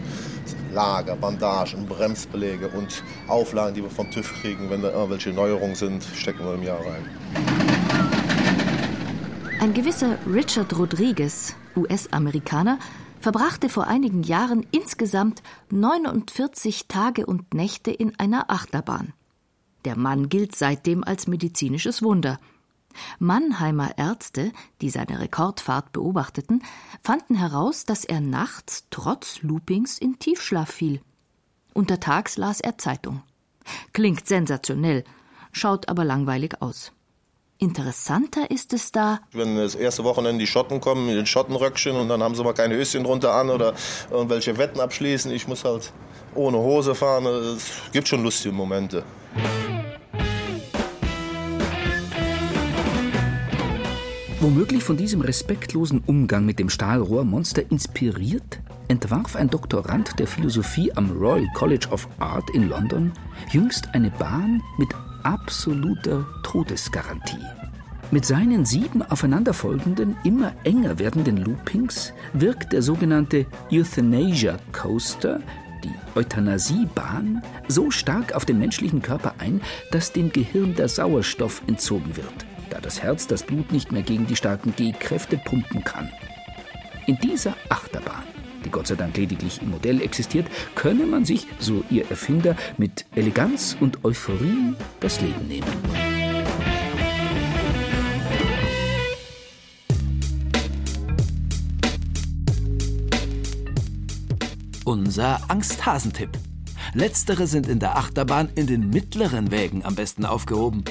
Lager, Bandagen, Bremsbeläge und Auflagen, die wir vom TÜV kriegen. Wenn da irgendwelche Neuerungen sind, stecken wir im Jahr rein. Ein gewisser Richard Rodriguez, US-Amerikaner, verbrachte vor einigen Jahren insgesamt 49 Tage und Nächte in einer Achterbahn. Der Mann gilt seitdem als medizinisches Wunder. Mannheimer Ärzte, die seine Rekordfahrt beobachteten, fanden heraus, dass er nachts trotz Loopings in Tiefschlaf fiel. Untertags las er Zeitung. Klingt sensationell, schaut aber langweilig aus. Interessanter ist es da. Wenn das erste Wochenende die Schotten kommen mit den Schottenröckchen und dann haben sie mal keine Höschen drunter an oder irgendwelche Wetten abschließen. Ich muss halt ohne Hose fahren. Es gibt schon lustige Momente. Womöglich von diesem respektlosen Umgang mit dem Stahlrohrmonster inspiriert, entwarf ein Doktorand der Philosophie am Royal College of Art in London jüngst eine Bahn mit absoluter Todesgarantie. Mit seinen sieben aufeinanderfolgenden, immer enger werdenden Loopings wirkt der sogenannte Euthanasia Coaster, die Euthanasiebahn, so stark auf den menschlichen Körper ein, dass dem Gehirn der Sauerstoff entzogen wird da das Herz das Blut nicht mehr gegen die starken G-Kräfte pumpen kann. In dieser Achterbahn, die Gott sei Dank lediglich im Modell existiert, könne man sich, so ihr Erfinder, mit Eleganz und Euphorie das Leben nehmen. Unser Angsthasentipp. Letztere sind in der Achterbahn in den mittleren Wägen am besten aufgehoben.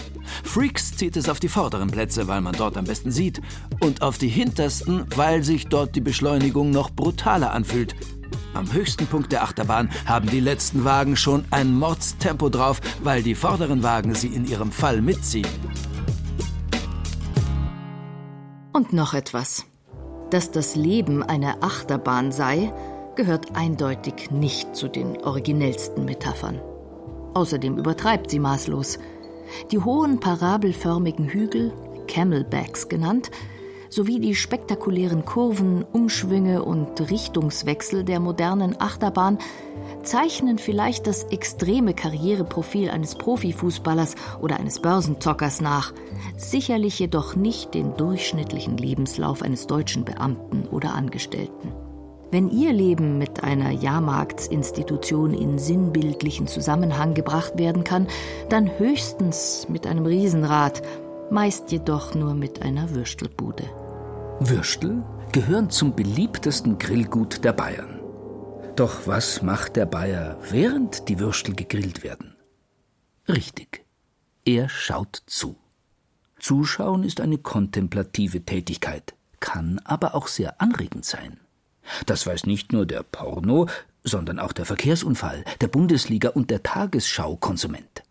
Freaks zieht es auf die vorderen Plätze, weil man dort am besten sieht, und auf die hintersten, weil sich dort die Beschleunigung noch brutaler anfühlt. Am höchsten Punkt der Achterbahn haben die letzten Wagen schon ein Mordstempo drauf, weil die vorderen Wagen sie in ihrem Fall mitziehen. Und noch etwas. Dass das Leben eine Achterbahn sei, gehört eindeutig nicht zu den originellsten Metaphern. Außerdem übertreibt sie maßlos. Die hohen parabelförmigen Hügel, Camelbacks genannt, sowie die spektakulären Kurven, Umschwünge und Richtungswechsel der modernen Achterbahn zeichnen vielleicht das extreme Karriereprofil eines Profifußballers oder eines Börsenzockers nach, sicherlich jedoch nicht den durchschnittlichen Lebenslauf eines deutschen Beamten oder Angestellten. Wenn Ihr Leben mit einer Jahrmarktsinstitution in sinnbildlichen Zusammenhang gebracht werden kann, dann höchstens mit einem Riesenrad, meist jedoch nur mit einer Würstelbude. Würstel gehören zum beliebtesten Grillgut der Bayern. Doch was macht der Bayer, während die Würstel gegrillt werden? Richtig, er schaut zu. Zuschauen ist eine kontemplative Tätigkeit, kann aber auch sehr anregend sein. Das weiß nicht nur der Porno, sondern auch der Verkehrsunfall, der Bundesliga und der Tagesschau-Konsument.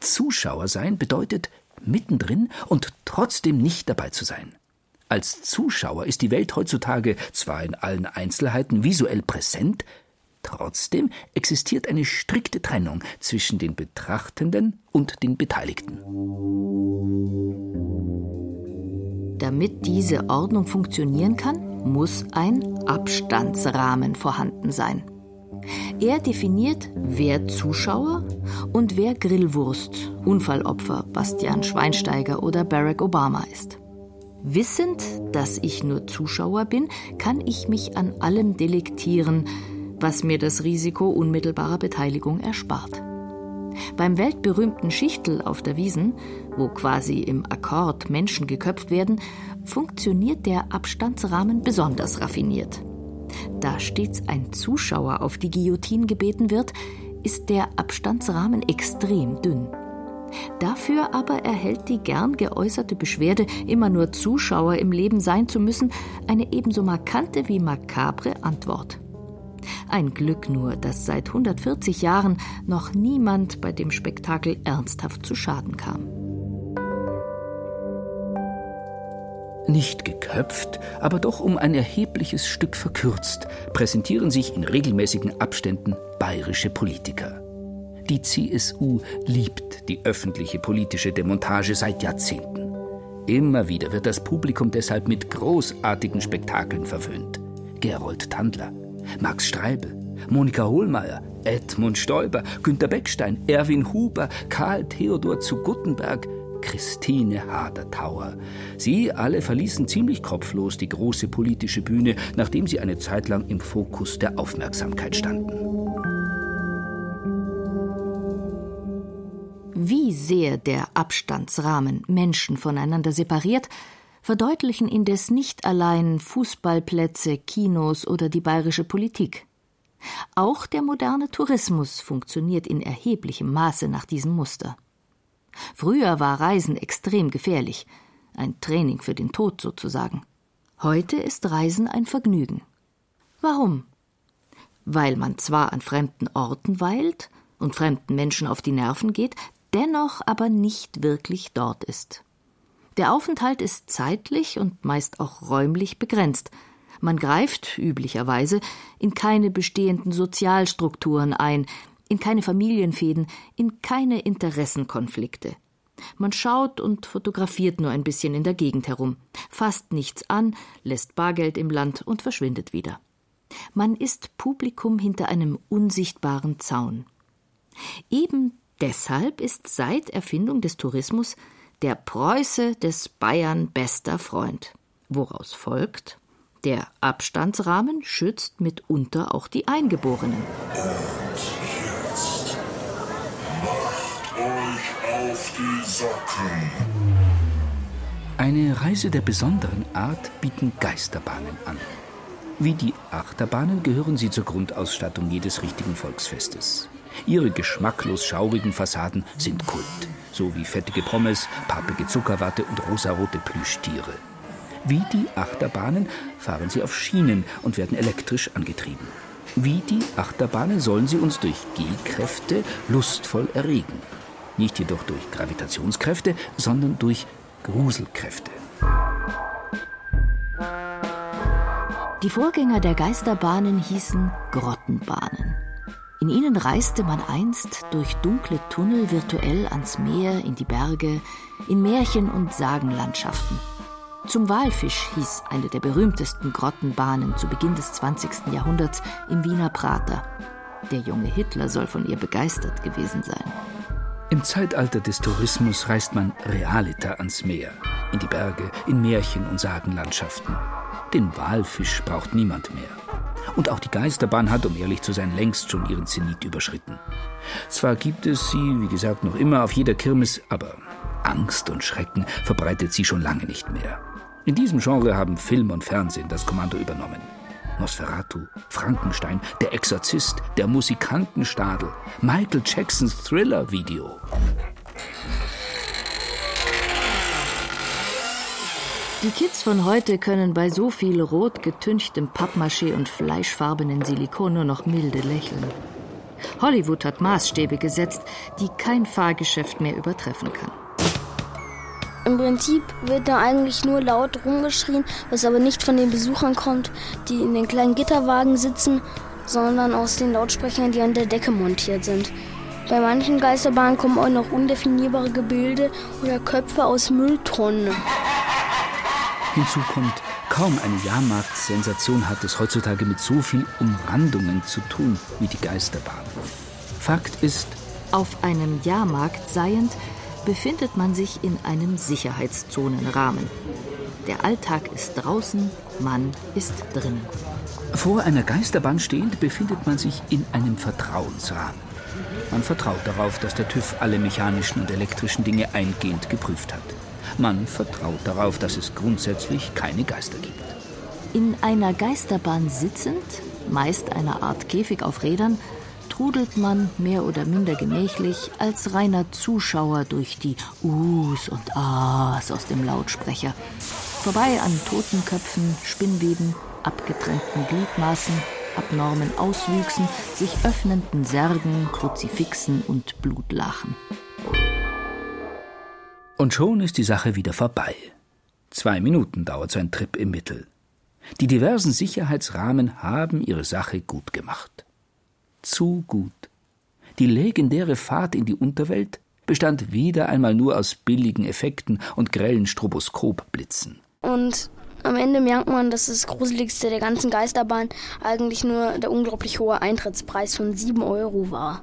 Zuschauer sein bedeutet mittendrin und trotzdem nicht dabei zu sein. Als Zuschauer ist die Welt heutzutage zwar in allen Einzelheiten visuell präsent, trotzdem existiert eine strikte Trennung zwischen den Betrachtenden und den Beteiligten. Damit diese Ordnung funktionieren kann, muss ein Abstandsrahmen vorhanden sein. Er definiert, wer Zuschauer und wer Grillwurst, Unfallopfer Bastian Schweinsteiger oder Barack Obama ist. Wissend, dass ich nur Zuschauer bin, kann ich mich an allem delektieren, was mir das Risiko unmittelbarer Beteiligung erspart. Beim weltberühmten Schichtel auf der Wiesen, wo quasi im Akkord Menschen geköpft werden, funktioniert der Abstandsrahmen besonders raffiniert. Da stets ein Zuschauer auf die Guillotine gebeten wird, ist der Abstandsrahmen extrem dünn. Dafür aber erhält die gern geäußerte Beschwerde, immer nur Zuschauer im Leben sein zu müssen, eine ebenso markante wie makabre Antwort. Ein Glück nur, dass seit 140 Jahren noch niemand bei dem Spektakel ernsthaft zu Schaden kam. Nicht geköpft, aber doch um ein erhebliches Stück verkürzt, präsentieren sich in regelmäßigen Abständen bayerische Politiker. Die CSU liebt die öffentliche politische Demontage seit Jahrzehnten. Immer wieder wird das Publikum deshalb mit großartigen Spektakeln verwöhnt. Gerold Tandler, Max Streibel, Monika Hohlmeier, Edmund Stoiber, Günter Beckstein, Erwin Huber, Karl Theodor zu Guttenberg, Christine Hadertauer. Sie alle verließen ziemlich kopflos die große politische Bühne, nachdem sie eine Zeit lang im Fokus der Aufmerksamkeit standen. Wie sehr der Abstandsrahmen Menschen voneinander separiert, verdeutlichen indes nicht allein Fußballplätze, Kinos oder die bayerische Politik. Auch der moderne Tourismus funktioniert in erheblichem Maße nach diesem Muster. Früher war Reisen extrem gefährlich, ein Training für den Tod sozusagen. Heute ist Reisen ein Vergnügen. Warum? Weil man zwar an fremden Orten weilt und fremden Menschen auf die Nerven geht, dennoch aber nicht wirklich dort ist. Der Aufenthalt ist zeitlich und meist auch räumlich begrenzt. Man greift üblicherweise in keine bestehenden Sozialstrukturen ein, in keine Familienfäden, in keine Interessenkonflikte. Man schaut und fotografiert nur ein bisschen in der Gegend herum, fasst nichts an, lässt Bargeld im Land und verschwindet wieder. Man ist Publikum hinter einem unsichtbaren Zaun. Eben deshalb ist seit Erfindung des Tourismus der Preuße des Bayern bester Freund. Woraus folgt, der Abstandsrahmen schützt mitunter auch die Eingeborenen. Und jetzt macht euch auf die Socken. Eine Reise der besonderen Art bieten Geisterbahnen an. Wie die Achterbahnen gehören sie zur Grundausstattung jedes richtigen Volksfestes. Ihre geschmacklos schaurigen Fassaden sind Kult, so wie fettige Pommes, pappige Zuckerwatte und rosarote Plüschtiere. Wie die Achterbahnen fahren sie auf Schienen und werden elektrisch angetrieben. Wie die Achterbahnen sollen sie uns durch G-Kräfte lustvoll erregen. Nicht jedoch durch Gravitationskräfte, sondern durch Gruselkräfte. Die Vorgänger der Geisterbahnen hießen Grottenbahnen. In ihnen reiste man einst durch dunkle Tunnel virtuell ans Meer, in die Berge, in Märchen- und Sagenlandschaften. Zum Walfisch hieß eine der berühmtesten Grottenbahnen zu Beginn des 20. Jahrhunderts im Wiener Prater. Der junge Hitler soll von ihr begeistert gewesen sein. Im Zeitalter des Tourismus reist man realiter ans Meer, in die Berge, in Märchen- und Sagenlandschaften. Den Walfisch braucht niemand mehr. Und auch die Geisterbahn hat, um ehrlich zu sein, längst schon ihren Zenit überschritten. Zwar gibt es sie, wie gesagt, noch immer auf jeder Kirmes, aber Angst und Schrecken verbreitet sie schon lange nicht mehr. In diesem Genre haben Film und Fernsehen das Kommando übernommen. Nosferatu, Frankenstein, Der Exorzist, Der Musikantenstadel, Michael Jacksons Thriller-Video. Die Kids von heute können bei so viel rot getünchtem Pappmaché und fleischfarbenen Silikon nur noch milde lächeln. Hollywood hat Maßstäbe gesetzt, die kein Fahrgeschäft mehr übertreffen kann. Im Prinzip wird da eigentlich nur laut rumgeschrien, was aber nicht von den Besuchern kommt, die in den kleinen Gitterwagen sitzen, sondern aus den Lautsprechern, die an der Decke montiert sind. Bei manchen Geisterbahnen kommen auch noch undefinierbare Gebilde oder Köpfe aus Mülltonnen. Hinzu kommt, kaum eine Jahrmarktsensation hat es heutzutage mit so viel Umrandungen zu tun wie die Geisterbahn. Fakt ist, auf einem Jahrmarkt seiend befindet man sich in einem Sicherheitszonenrahmen. Der Alltag ist draußen, man ist drinnen. Vor einer Geisterbahn stehend befindet man sich in einem Vertrauensrahmen. Man vertraut darauf, dass der TÜV alle mechanischen und elektrischen Dinge eingehend geprüft hat. Man vertraut darauf, dass es grundsätzlich keine Geister gibt. In einer Geisterbahn sitzend, meist einer Art Käfig auf Rädern, trudelt man mehr oder minder gemächlich als reiner Zuschauer durch die Us und As aus dem Lautsprecher. Vorbei an Totenköpfen, Spinnweben, abgetrennten Gliedmaßen, abnormen Auswüchsen, sich öffnenden Särgen, Kruzifixen und Blutlachen. Und schon ist die Sache wieder vorbei. Zwei Minuten dauert so ein Trip im Mittel. Die diversen Sicherheitsrahmen haben ihre Sache gut gemacht. Zu gut. Die legendäre Fahrt in die Unterwelt bestand wieder einmal nur aus billigen Effekten und grellen Stroboskopblitzen. Und am Ende merkt man, dass das Gruseligste der ganzen Geisterbahn eigentlich nur der unglaublich hohe Eintrittspreis von 7 Euro war.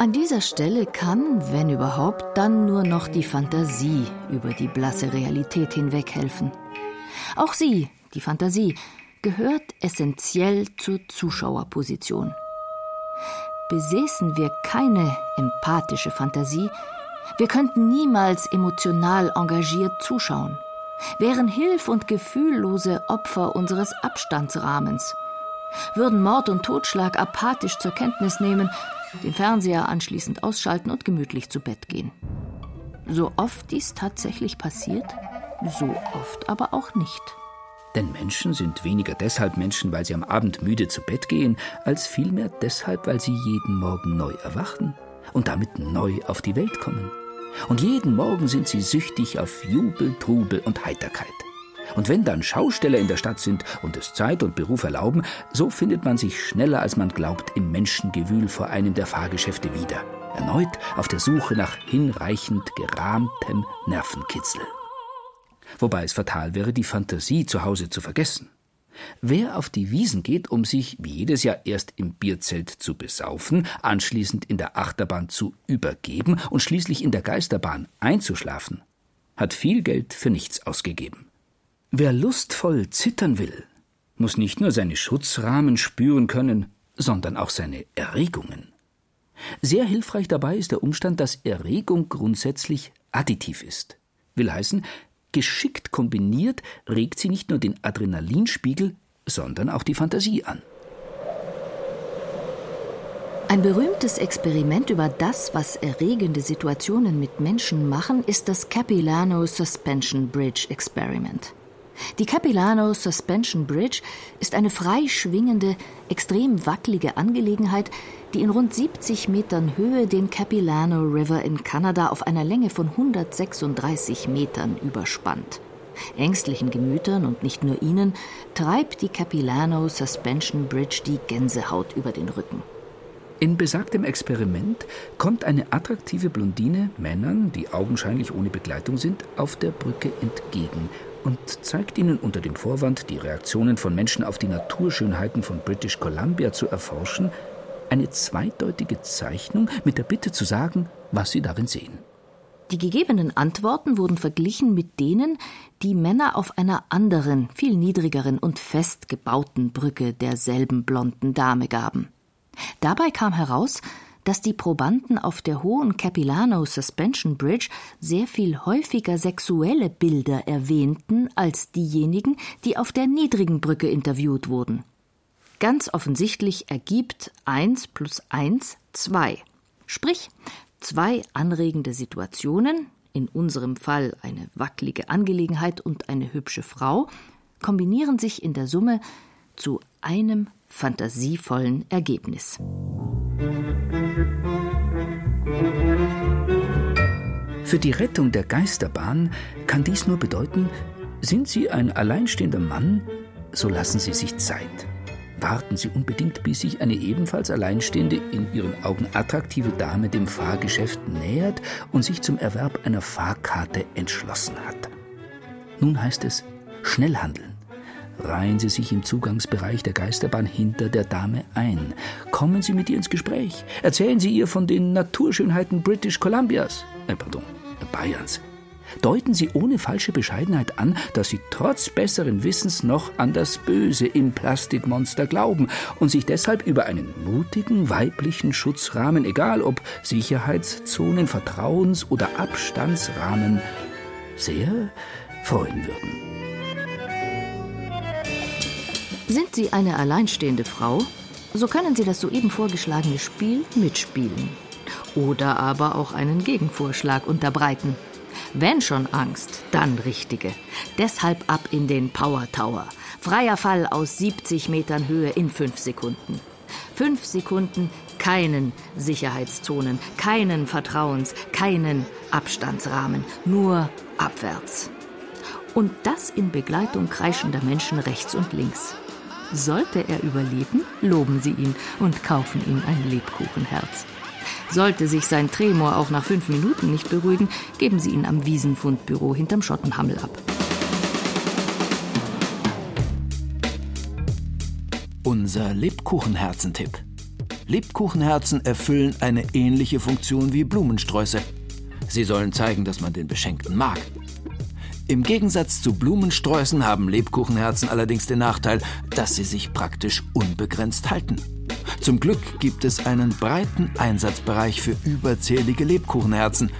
An dieser Stelle kann, wenn überhaupt, dann nur noch die Fantasie über die blasse Realität hinweghelfen. Auch sie, die Fantasie, gehört essentiell zur Zuschauerposition. Besäßen wir keine empathische Fantasie, wir könnten niemals emotional engagiert zuschauen, wären hilf- und gefühllose Opfer unseres Abstandsrahmens, würden Mord und Totschlag apathisch zur Kenntnis nehmen, den Fernseher anschließend ausschalten und gemütlich zu Bett gehen. So oft dies tatsächlich passiert, so oft aber auch nicht. Denn Menschen sind weniger deshalb Menschen, weil sie am Abend müde zu Bett gehen, als vielmehr deshalb, weil sie jeden Morgen neu erwachen und damit neu auf die Welt kommen. Und jeden Morgen sind sie süchtig auf Jubel, Trubel und Heiterkeit. Und wenn dann Schausteller in der Stadt sind und es Zeit und Beruf erlauben, so findet man sich schneller, als man glaubt, im Menschengewühl vor einem der Fahrgeschäfte wieder. Erneut auf der Suche nach hinreichend gerahmtem Nervenkitzel. Wobei es fatal wäre, die Fantasie zu Hause zu vergessen. Wer auf die Wiesen geht, um sich wie jedes Jahr erst im Bierzelt zu besaufen, anschließend in der Achterbahn zu übergeben und schließlich in der Geisterbahn einzuschlafen, hat viel Geld für nichts ausgegeben. Wer lustvoll zittern will, muss nicht nur seine Schutzrahmen spüren können, sondern auch seine Erregungen. Sehr hilfreich dabei ist der Umstand, dass Erregung grundsätzlich additiv ist. Will heißen, geschickt kombiniert regt sie nicht nur den Adrenalinspiegel, sondern auch die Fantasie an. Ein berühmtes Experiment über das, was erregende Situationen mit Menschen machen, ist das Capilano Suspension Bridge Experiment. Die Capilano Suspension Bridge ist eine frei schwingende, extrem wackelige Angelegenheit, die in rund 70 Metern Höhe den Capilano River in Kanada auf einer Länge von 136 Metern überspannt. Ängstlichen Gemütern und nicht nur ihnen treibt die Capilano Suspension Bridge die Gänsehaut über den Rücken. In besagtem Experiment kommt eine attraktive Blondine Männern, die augenscheinlich ohne Begleitung sind, auf der Brücke entgegen und zeigt ihnen unter dem Vorwand, die Reaktionen von Menschen auf die Naturschönheiten von British Columbia zu erforschen, eine zweideutige Zeichnung mit der Bitte zu sagen, was sie darin sehen. Die gegebenen Antworten wurden verglichen mit denen, die Männer auf einer anderen, viel niedrigeren und festgebauten Brücke derselben blonden Dame gaben. Dabei kam heraus, dass die Probanden auf der hohen Capilano Suspension Bridge sehr viel häufiger sexuelle Bilder erwähnten als diejenigen, die auf der niedrigen Brücke interviewt wurden. Ganz offensichtlich ergibt 1 plus 1 2. Sprich, zwei anregende Situationen, in unserem Fall eine wackelige Angelegenheit und eine hübsche Frau, kombinieren sich in der Summe zu einem fantasievollen Ergebnis. Für die Rettung der Geisterbahn kann dies nur bedeuten, sind Sie ein alleinstehender Mann, so lassen Sie sich Zeit. Warten Sie unbedingt, bis sich eine ebenfalls alleinstehende, in Ihren Augen attraktive Dame dem Fahrgeschäft nähert und sich zum Erwerb einer Fahrkarte entschlossen hat. Nun heißt es, schnell handeln. Reihen Sie sich im Zugangsbereich der Geisterbahn hinter der Dame ein. Kommen Sie mit ihr ins Gespräch. Erzählen Sie ihr von den Naturschönheiten British Columbias. Äh, pardon, Bayerns. deuten sie ohne falsche Bescheidenheit an, dass sie trotz besseren Wissens noch an das Böse im Plastikmonster glauben und sich deshalb über einen mutigen weiblichen Schutzrahmen, egal ob Sicherheitszonen, Vertrauens- oder Abstandsrahmen, sehr freuen würden. Sind Sie eine alleinstehende Frau, so können Sie das soeben vorgeschlagene Spiel mitspielen. Oder aber auch einen Gegenvorschlag unterbreiten. Wenn schon Angst, dann richtige. Deshalb ab in den Power Tower. Freier Fall aus 70 Metern Höhe in 5 Sekunden. 5 Sekunden keinen Sicherheitszonen, keinen Vertrauens, keinen Abstandsrahmen, nur abwärts. Und das in Begleitung kreischender Menschen rechts und links. Sollte er überleben, loben Sie ihn und kaufen ihm ein Lebkuchenherz. Sollte sich sein Tremor auch nach fünf Minuten nicht beruhigen, geben Sie ihn am Wiesenfundbüro hinterm Schottenhammel ab. Unser Lebkuchenherzentipp. Lebkuchenherzen erfüllen eine ähnliche Funktion wie Blumensträuße. Sie sollen zeigen, dass man den Beschenkten mag. Im Gegensatz zu Blumensträußen haben Lebkuchenherzen allerdings den Nachteil, dass sie sich praktisch unbegrenzt halten. Zum Glück gibt es einen breiten Einsatzbereich für überzählige Lebkuchenherzen.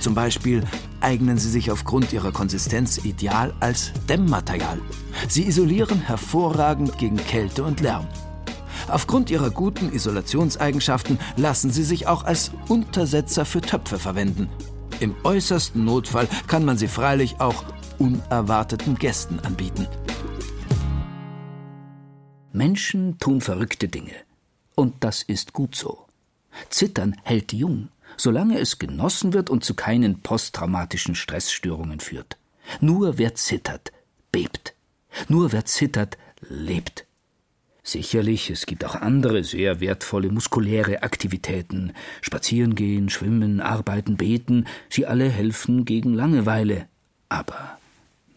Zum Beispiel eignen sie sich aufgrund ihrer Konsistenz ideal als Dämmmaterial. Sie isolieren hervorragend gegen Kälte und Lärm. Aufgrund ihrer guten Isolationseigenschaften lassen sie sich auch als Untersetzer für Töpfe verwenden. Im äußersten Notfall kann man sie freilich auch unerwarteten Gästen anbieten. Menschen tun verrückte Dinge. Und das ist gut so. Zittern hält jung, solange es genossen wird und zu keinen posttraumatischen Stressstörungen führt. Nur wer zittert, bebt. Nur wer zittert, lebt. Sicherlich, es gibt auch andere sehr wertvolle muskuläre Aktivitäten. Spazierengehen, schwimmen, arbeiten, beten, sie alle helfen gegen Langeweile. Aber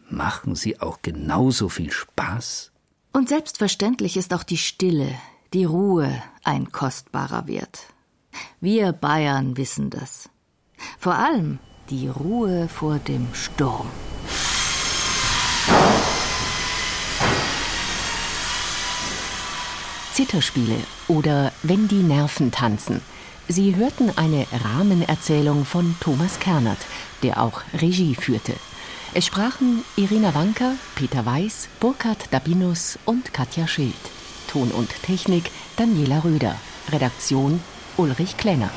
machen sie auch genauso viel Spaß? Und selbstverständlich ist auch die Stille, die Ruhe ein kostbarer Wert. Wir Bayern wissen das. Vor allem die Ruhe vor dem Sturm. Zitterspiele oder Wenn die Nerven tanzen. Sie hörten eine Rahmenerzählung von Thomas Kernert, der auch Regie führte. Es sprachen Irina Wanker, Peter Weiß, Burkhard Dabinus und Katja Schild. Ton und Technik Daniela Röder. Redaktion Ulrich Klenner.